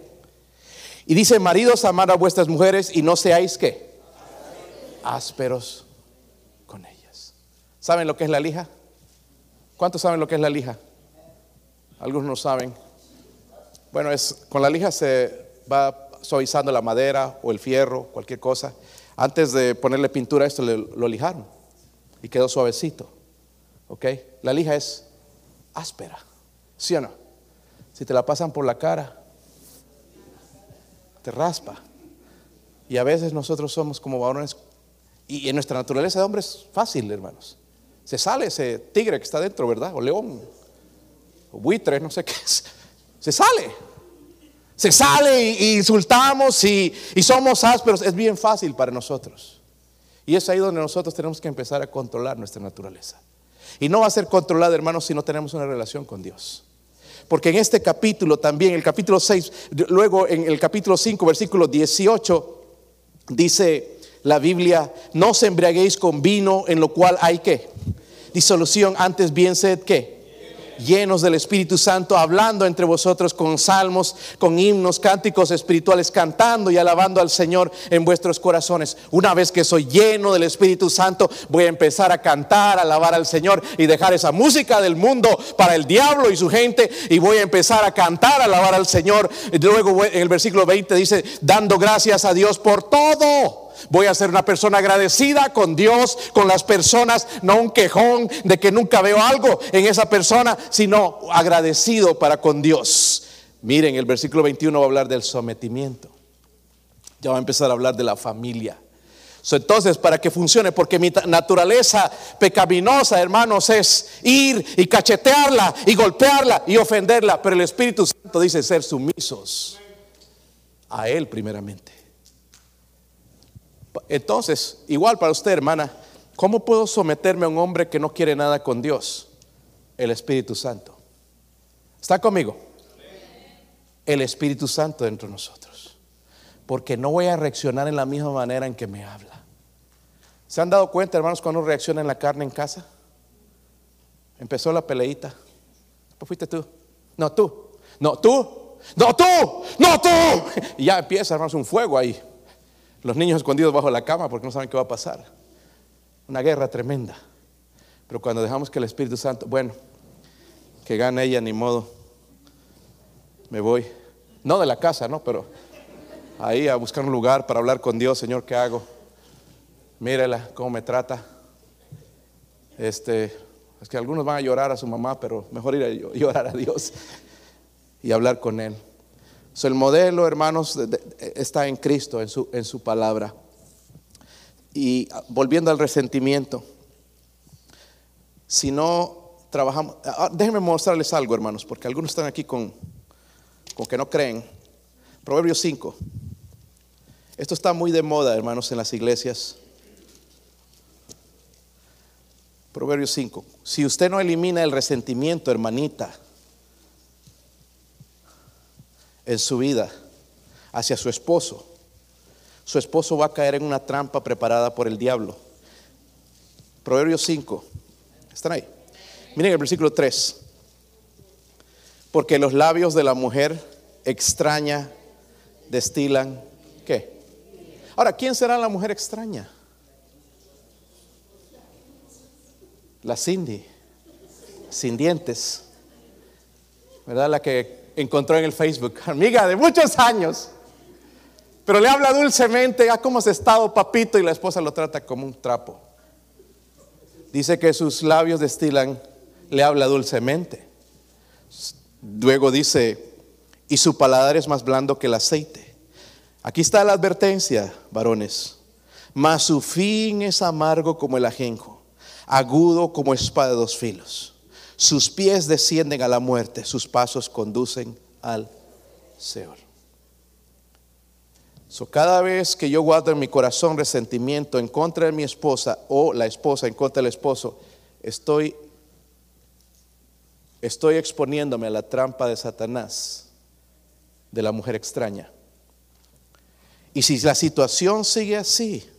Y dice, maridos, amad a vuestras mujeres y no seáis que ásperos con ellas. ¿Saben lo que es la lija? ¿Cuántos saben lo que es la lija? Algunos no saben. Bueno, es con la lija se va suavizando la madera o el fierro, cualquier cosa. Antes de ponerle pintura a esto lo lijaron y quedó suavecito. ¿Ok? La lija es áspera. ¿Sí o no? Si te la pasan por la cara, raspa. Y a veces nosotros somos como varones Y en nuestra naturaleza de hombre es fácil, hermanos. Se sale ese tigre que está dentro, ¿verdad? O león, o buitre, no sé qué es. Se sale. Se sale y, insultamos y, y somos ásperos. Es bien fácil para nosotros. Y es ahí donde nosotros tenemos que empezar a controlar nuestra naturaleza. Y no va a ser controlada, hermanos, si no tenemos una relación con Dios. Porque en este capítulo también, el capítulo 6, luego en el capítulo 5, versículo 18, dice la Biblia, no os embriaguéis con vino en lo cual hay que disolución, antes bien sed que llenos del Espíritu Santo, hablando entre vosotros con salmos, con himnos, cánticos espirituales, cantando y alabando al Señor en vuestros corazones. Una vez que soy lleno del Espíritu Santo, voy a empezar a cantar, a alabar al Señor y dejar esa música del mundo para el diablo y su gente y voy a empezar a cantar, a alabar al Señor. Y luego en el versículo 20 dice, dando gracias a Dios por todo Voy a ser una persona agradecida con Dios, con las personas, no un quejón de que nunca veo algo en esa persona, sino agradecido para con Dios. Miren, el versículo 21 va a hablar del sometimiento. Ya va a empezar a hablar de la familia. entonces, para que funcione, porque mi naturaleza pecaminosa, hermanos, es ir y cachetearla y golpearla y ofenderla, pero el Espíritu Santo dice ser sumisos a Él primeramente. Entonces, igual para usted, hermana, ¿cómo puedo someterme a un hombre que no quiere nada con Dios? El Espíritu Santo. ¿Está conmigo? El Espíritu Santo dentro de nosotros. Porque no voy a reaccionar en la misma manera en que me habla. ¿Se han dado cuenta, hermanos, cuando reacciona en la carne en casa? Empezó la peleita. ¿Pues fuiste tú? No, tú. No, tú. No, tú. No, tú. Y ya empieza, hermanos, un fuego ahí. Los niños escondidos bajo la cama porque no saben qué va a pasar. Una guerra tremenda. Pero cuando dejamos que el Espíritu Santo, bueno, que gane ella, ni modo, me voy. No de la casa, ¿no? Pero ahí a buscar un lugar para hablar con Dios, Señor, ¿qué hago? Mírela, cómo me trata. Este, es que algunos van a llorar a su mamá, pero mejor ir a llorar a Dios y hablar con Él el modelo, hermanos, está en Cristo, en su, en su palabra. Y volviendo al resentimiento, si no trabajamos, ah, ah, déjenme mostrarles algo, hermanos, porque algunos están aquí con, con que no creen. Proverbios 5. Esto está muy de moda, hermanos, en las iglesias. Proverbios 5. Si usted no elimina el resentimiento, hermanita, en su vida hacia su esposo, su esposo va a caer en una trampa preparada por el diablo. Proverbios 5. ¿Están ahí? Miren el versículo 3. Porque los labios de la mujer extraña destilan ¿qué? Ahora, ¿quién será la mujer extraña? La Cindy, sin dientes, ¿verdad? La que encontró en el Facebook, amiga de muchos años, pero le habla dulcemente, ah, cómo has estado, papito, y la esposa lo trata como un trapo. Dice que sus labios destilan, le habla dulcemente. Luego dice, y su paladar es más blando que el aceite. Aquí está la advertencia, varones. Mas su fin es amargo como el ajenjo, agudo como espada de dos filos. Sus pies descienden a la muerte, sus pasos conducen al Seol. So, cada vez que yo guardo en mi corazón resentimiento en contra de mi esposa o la esposa en contra del esposo, estoy, estoy exponiéndome a la trampa de Satanás, de la mujer extraña. Y si la situación sigue así,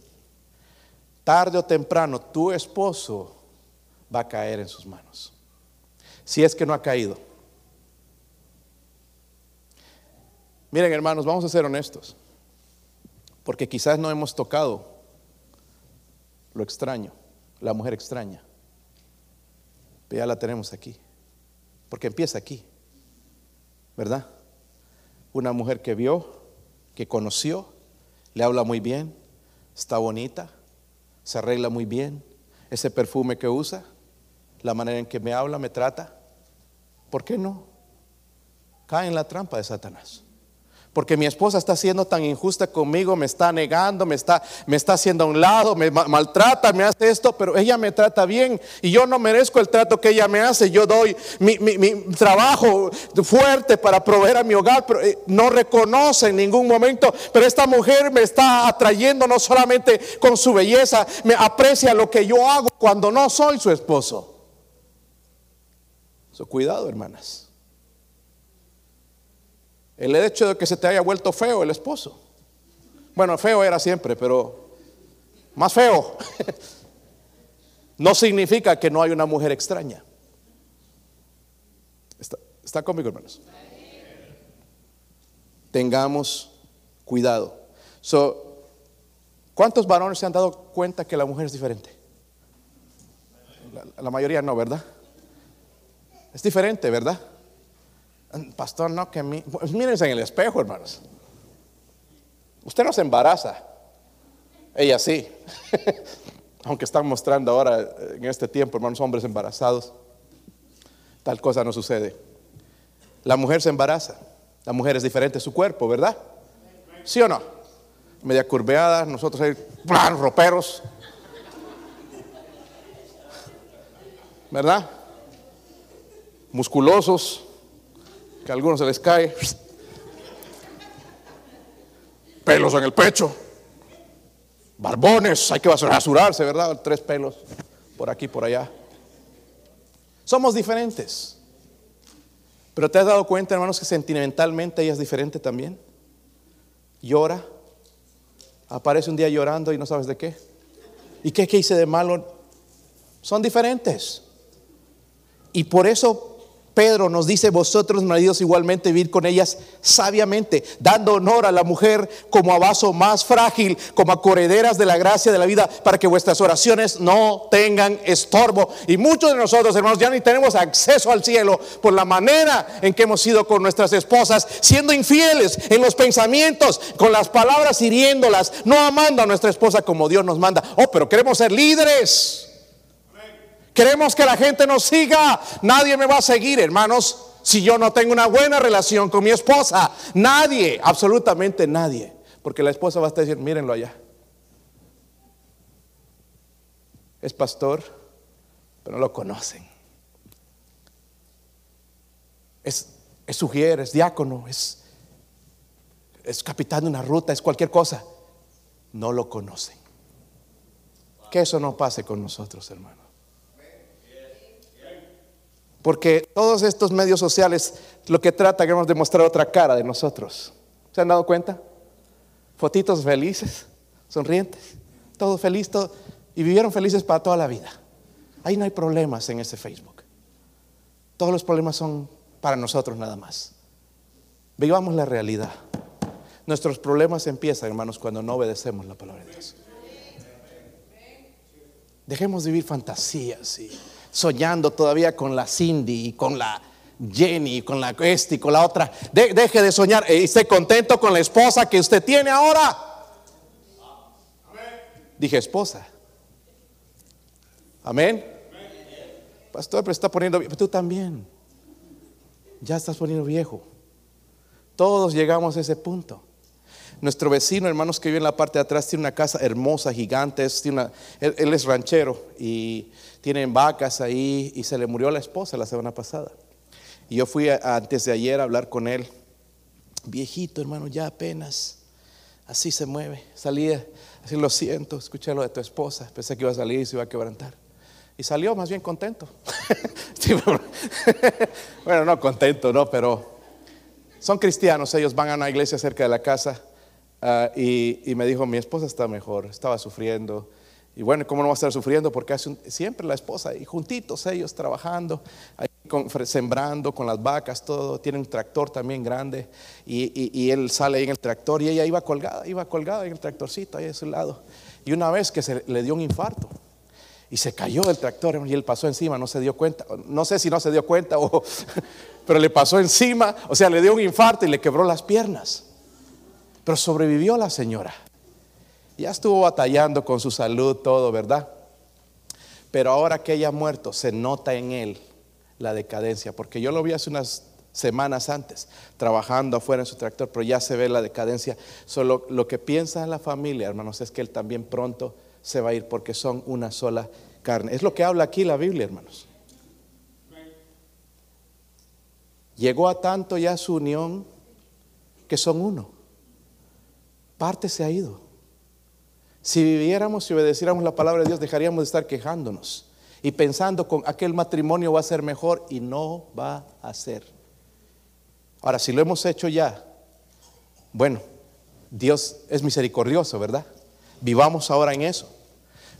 tarde o temprano tu esposo va a caer en sus manos si es que no ha caído. Miren hermanos, vamos a ser honestos, porque quizás no hemos tocado lo extraño, la mujer extraña. Pero ya la tenemos aquí, porque empieza aquí, ¿verdad? Una mujer que vio, que conoció, le habla muy bien, está bonita, se arregla muy bien, ese perfume que usa, la manera en que me habla, me trata, ¿Por qué no? Cae en la trampa de Satanás. Porque mi esposa está siendo tan injusta conmigo, me está negando, me está, me está haciendo a un lado, me maltrata, me hace esto, pero ella me trata bien y yo no merezco el trato que ella me hace. Yo doy mi, trabajo fuerte para proveer a mi hogar, pero eh, no reconoce en ningún momento. Pero esta mujer me está atrayendo no solamente con su belleza, me aprecia lo que yo hago cuando no soy su esposo. So, cuidado, hermanas el hecho de que se te haya vuelto feo el esposo. Bueno, feo era siempre, pero más feo. no significa que no hay una mujer extraña. ¿Está, conmigo, hermanos? Tengamos cuidado. So, ¿Cuántos varones se han dado cuenta que la mujer es diferente? la mayoría no, ¿verdad? Es diferente, ¿verdad? Pastor, no, que mí. Pues mírense en el espejo, hermanos. Usted no se embaraza. Ella sí. Aunque están mostrando ahora en este tiempo, hermanos, hombres embarazados. Tal cosa no sucede. La mujer se embaraza. La mujer es diferente de su cuerpo, ¿verdad? ¿Sí o no? Media curveada, nosotros hay roperos. ¿Verdad? Musculosos que a algunos se les cae. Pelos en el pecho. Barbones, hay que rasurarse, ¿verdad? Tres pelos por aquí, por allá. Somos diferentes. Pero ¿te has dado cuenta, hermanos, que sentimentalmente ella es diferente también? Llora. Aparece un día llorando y no sabes de qué. ¿Y qué, qué hice de malo? Son diferentes. Y por eso Pedro nos dice, vosotros maridos igualmente vivir con ellas sabiamente, dando honor a la mujer como a vaso más frágil, como a correderas de la gracia de la vida, para que vuestras oraciones no tengan estorbo. Y muchos de nosotros, hermanos, ya ni tenemos acceso al cielo por la manera en que hemos sido con nuestras esposas, siendo infieles en los pensamientos, con las palabras hiriéndolas, no amando a nuestra esposa como Dios nos manda. Oh, pero queremos ser líderes. Queremos que la gente nos siga. Nadie me va a seguir, hermanos, si yo no tengo una buena relación con mi esposa. Nadie, absolutamente nadie. Porque la esposa va a estar diciendo, mírenlo allá. Es pastor, pero no lo conocen. Es, es es diácono, es, es capitán de una ruta, es cualquier cosa. No lo conocen. Que eso no pase con nosotros, hermanos. Porque todos estos medios sociales lo que tratan es de mostrar otra cara de nosotros. ¿Se han dado cuenta? Fotitos felices, sonrientes, todo feliz, todo, y vivieron felices para toda la vida. Ahí no hay problemas en ese Facebook. Todos los problemas son para nosotros nada más. Vivamos la realidad. Nuestros problemas empiezan, hermanos, cuando no obedecemos la palabra de Dios. Dejemos de vivir fantasías y soñando todavía con la Cindy y con la Jenny, y con la este y con la otra. deje de soñar y esté contento con la esposa que usted tiene ahora. Dije esposa. Amén. Pastor, pero está poniendo tú también. Ya estás poniendo viejo. Todos llegamos a ese punto. Nuestro vecino, hermanos, que vive en la parte de atrás, tiene una casa hermosa, gigante. él, es ranchero y tienen vacas ahí y se le murió la esposa la semana pasada. Y yo fui antes de ayer a hablar con él. Viejito, hermano, ya apenas. Así se mueve. Salía, así lo siento, escuché lo de tu esposa. Pensé que iba a salir y se iba a quebrantar. Y salió más bien contento. bueno, no contento, no, pero son cristianos. Ellos van a una iglesia cerca de la casa. Ah, y, y me dijo, mi esposa está mejor, estaba sufriendo y bueno, ¿cómo no va a estar sufriendo? Porque hace siempre la esposa y juntitos ellos trabajando, ahí sembrando con las vacas, todo. Tiene un tractor también grande y, él sale ahí en el tractor y ella iba colgada, iba colgada en el tractorcito ahí a su lado. Y una vez que se le dio un infarto y se cayó del tractor y él pasó encima, no se dio cuenta. No sé si no se dio cuenta o, pero le pasó encima, o sea, le dio un infarto y le quebró las piernas. Pero sobrevivió la señora. Ya estuvo batallando con su salud, todo, ¿verdad? Pero ahora que ella ha muerto, se nota en él la decadencia, porque yo lo vi hace unas semanas antes, trabajando afuera en su tractor, pero ya se ve la decadencia. Solo lo que piensa la familia, hermanos, es que él también pronto se va a ir porque son una sola carne. Es lo que habla aquí la Biblia, hermanos. Llegó a tanto ya su unión que son uno. Parte se ha ido. Si viviéramos y obedeciéramos la palabra de Dios, dejaríamos de estar quejándonos y pensando con aquel matrimonio va a ser mejor y no va a ser. Ahora, si lo hemos hecho ya, bueno, Dios es misericordioso, ¿verdad? Vivamos ahora en eso.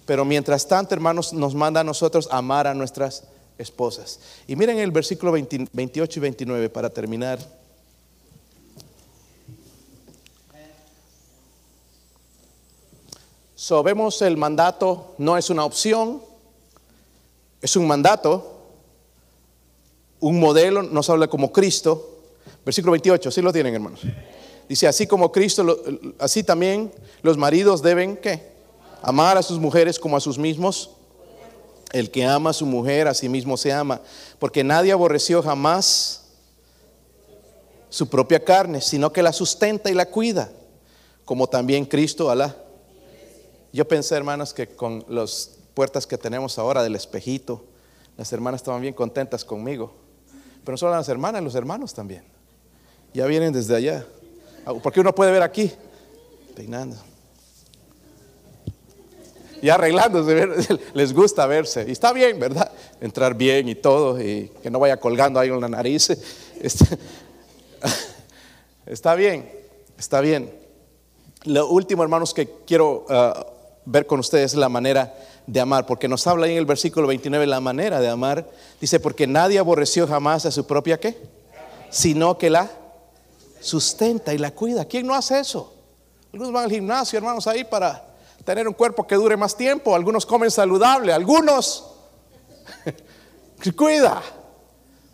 Pero mientras tanto, hermanos, nos manda a nosotros amar a nuestras esposas. Y miren el versículo 28 y 29 para terminar. So, vemos el mandato, no es una opción, es un mandato, un modelo, nos habla como Cristo. Versículo 28, ¿sí lo tienen hermanos? Dice, así como Cristo, así también los maridos deben, ¿qué? Amar a sus mujeres como a sus mismos. El que ama a su mujer, a sí mismo se ama. Porque nadie aborreció jamás su propia carne, sino que la sustenta y la cuida. Como también Cristo, Alá. Yo pensé, hermanos, que con las puertas que tenemos ahora del espejito, las hermanas estaban bien contentas conmigo. Pero no solo las hermanas, los hermanos también. Ya vienen desde allá. Ah, porque uno puede ver aquí, peinando. Y arreglándose, les gusta verse. Y está bien, ¿verdad? Entrar bien y todo, y que no vaya colgando ahí en la nariz. Este, está bien, está bien. Lo último, hermanos, que quiero ah, ver con ustedes es la manera de amar, porque nos habla ahí en el versículo 29 la manera de amar. Dice, porque nadie aborreció jamás a su propia qué, sino que la sustenta y la cuida. ¿Quién no hace eso? Algunos van al gimnasio, hermanos, ahí para tener un cuerpo que dure más tiempo. Algunos comen saludable, algunos cuida.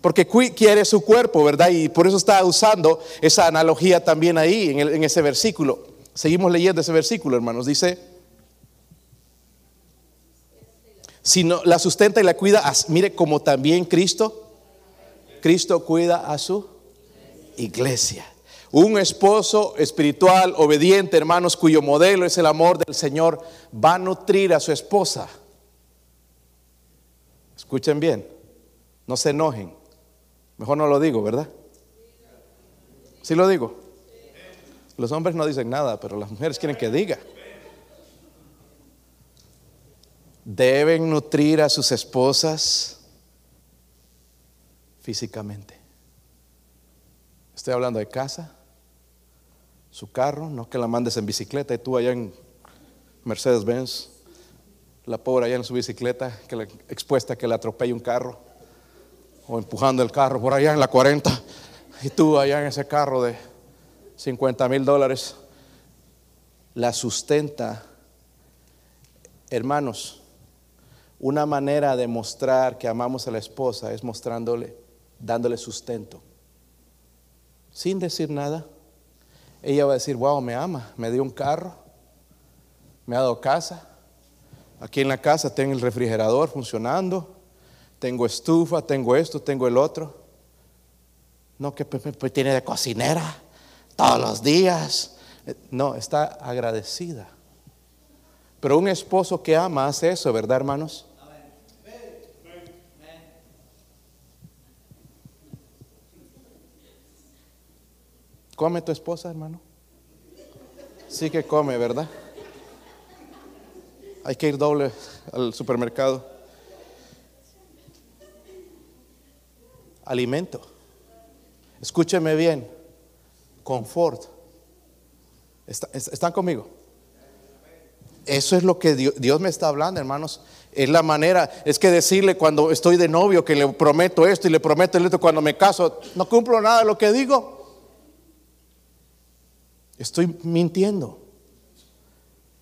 Porque quiere su cuerpo, ¿verdad? Y por eso está usando esa analogía también ahí en, en ese versículo. Seguimos leyendo ese versículo, hermanos. Dice, sino la sustenta y la cuida, mire como también Cristo, Cristo cuida a su iglesia. Un esposo espiritual, obediente, hermanos, cuyo modelo es el amor del Señor, va a nutrir a su esposa. Escuchen bien, no se enojen. Mejor no lo digo, ¿verdad? ¿Sí lo digo? Los hombres no dicen nada, pero las mujeres quieren que diga. Deben nutrir a sus esposas físicamente. Estoy hablando de casa, su carro, no que la mandes en bicicleta y tú allá en Mercedes-Benz, la pobre allá en su bicicleta, que expuesta a que le atropelle un carro, o empujando el carro por allá en la 40, y tú allá en ese carro de 50 mil dólares, la sustenta. Hermanos, una manera de mostrar que amamos a la esposa es mostrándole, dándole sustento. Sin decir nada, ella va a decir, wow, me ama, me dio un carro, me ha dado casa. Aquí en la casa tengo el refrigerador funcionando, tengo estufa, tengo esto, tengo el otro. No, que tiene de cocinera todos los días. No, está agradecida. Pero un esposo que ama hace eso, ¿verdad, hermanos? ¿Come tu esposa, hermano? Sí que come, ¿verdad? Hay que ir doble al supermercado. Alimento. Escúcheme bien. Confort. ¿Están conmigo? Eso es lo que Dios, me está hablando, hermanos. Es la manera, es que decirle cuando estoy de novio que le prometo esto y le prometo esto cuando me caso, no cumplo nada de lo que digo. Estoy mintiendo.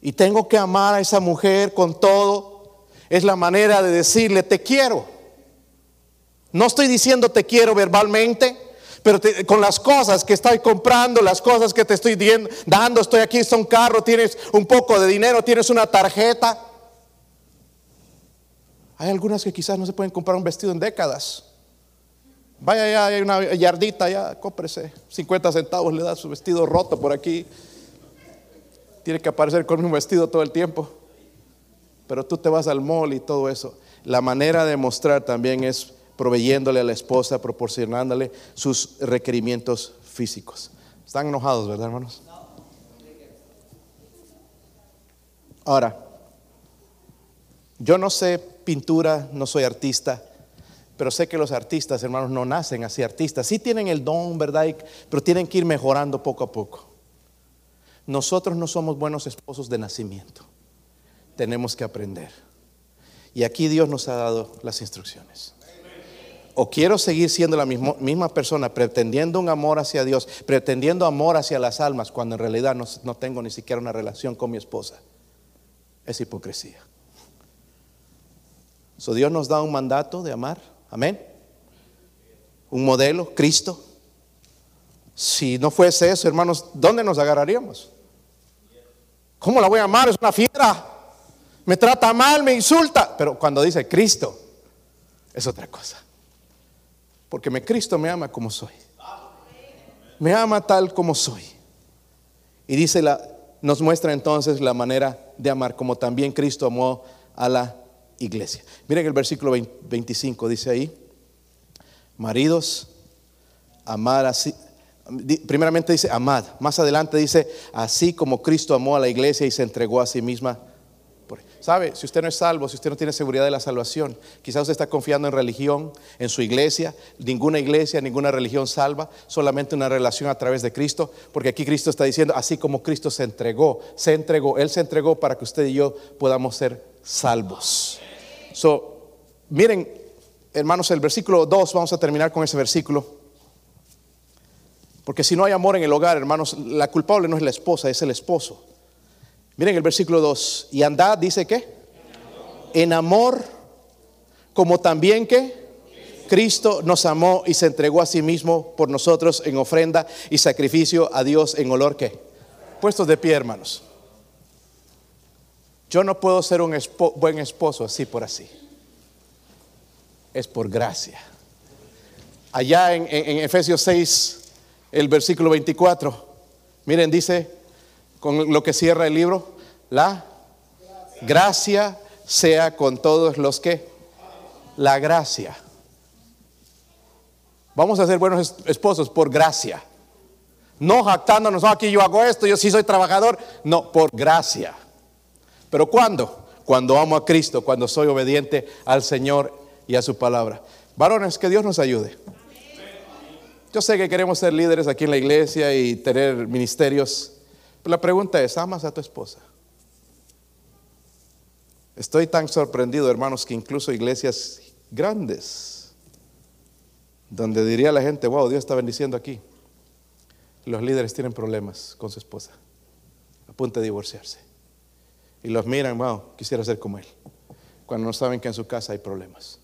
Y tengo que amar a esa mujer con todo. Es la manera de decirle, te quiero. No estoy diciendo te quiero verbalmente, pero con las cosas que estoy comprando, las cosas que te estoy dando, estoy aquí, es un carro, tienes un poco de dinero, tienes una tarjeta. Hay algunas que quizás no se pueden comprar un vestido en décadas. Vaya allá, hay una yardita allá, cómprese. 50 centavos le da su vestido roto por aquí. Tiene que aparecer con un vestido todo el tiempo. Pero tú te vas al mall y todo eso. La manera de mostrar también es proveyéndole a la esposa, proporcionándole sus requerimientos físicos. Están enojados, ¿verdad, hermanos? Ahora, yo no sé pintura, no soy artista, pero sé que los artistas, hermanos, no nacen así artistas. Sí tienen el don, ¿verdad? Pero tienen que ir mejorando poco a poco. Nosotros no somos buenos esposos de nacimiento. Tenemos que aprender. Y aquí Dios nos ha dado las instrucciones. O quiero seguir siendo la misma, persona, pretendiendo un amor hacia Dios, pretendiendo amor hacia las almas, cuando en realidad no, no tengo ni siquiera una relación con mi esposa. Es hipocresía. So Dios nos da un mandato de amar Amén. Un modelo, Cristo. Si no fuese eso, hermanos, ¿dónde nos agarraríamos? ¿Cómo la voy a amar? Es una fiera. Me trata mal, me insulta. Pero cuando dice Cristo, es otra cosa. Porque me, Cristo me ama como soy. Me ama tal como soy. Y dice la, nos muestra entonces la manera de amar, como también Cristo amó a la iglesia. Miren el versículo 25, dice ahí, maridos, amar así. Primeramente dice amad, más adelante dice así como Cristo amó a la iglesia y se entregó a sí misma. ¿Sabe? Si usted no es salvo, si usted no tiene seguridad de la salvación, quizás usted está confiando en religión, en su iglesia. Ninguna iglesia, ninguna religión salva, solamente una relación a través de Cristo. Porque aquí Cristo está diciendo, así como Cristo se entregó, se entregó, Él se entregó para que usted y yo podamos ser salvos. So, miren, hermanos, el versículo 2, vamos a terminar con ese versículo. Porque si no hay amor en el hogar, hermanos, la culpable no es la esposa, es el esposo. Miren el versículo 2. Y andad, dice que, en amor, como también que Cristo nos amó y se entregó a sí mismo por nosotros en ofrenda y sacrificio a Dios en olor que. Puestos de pie, hermanos. Yo no puedo ser un buen esposo así por así. Es por gracia. Allá en, Efesios 6, el versículo 24, miren, dice, con lo que cierra el libro, la gracia sea con todos los que, la gracia. Vamos a ser buenos esposos por gracia. No jactándonos, no, aquí yo hago esto, yo sí soy trabajador. No, por gracia. Pero ¿cuándo? Cuando amo a Cristo, cuando soy obediente al Señor y a su palabra. Varones, que Dios nos ayude. Yo sé que queremos ser líderes aquí en la iglesia y tener ministerios, la pregunta es, ¿amas a tu esposa? Estoy tan sorprendido, hermanos, que incluso iglesias grandes, donde diría la gente, wow, Dios está bendiciendo aquí, los líderes tienen problemas con su esposa, a punto de divorciarse y los miran, wow, quisiera ser como él, cuando no saben que en su casa hay problemas.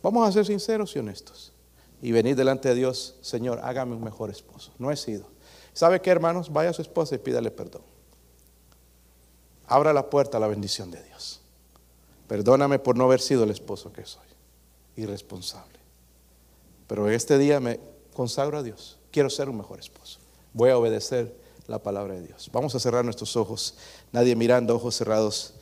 Vamos a ser sinceros y honestos y venir delante de Dios, Señor, hágame un mejor esposo. No he sido. ¿Sabe qué, hermanos? Vaya a su esposa y pídale perdón. Abra la puerta a la bendición de Dios. Perdóname por no haber sido el esposo que soy. Irresponsable. Pero este día me consagro a Dios. Quiero ser un mejor esposo. Voy a obedecer la palabra de Dios. Vamos a cerrar nuestros ojos, nadie mirando, ojos cerrados.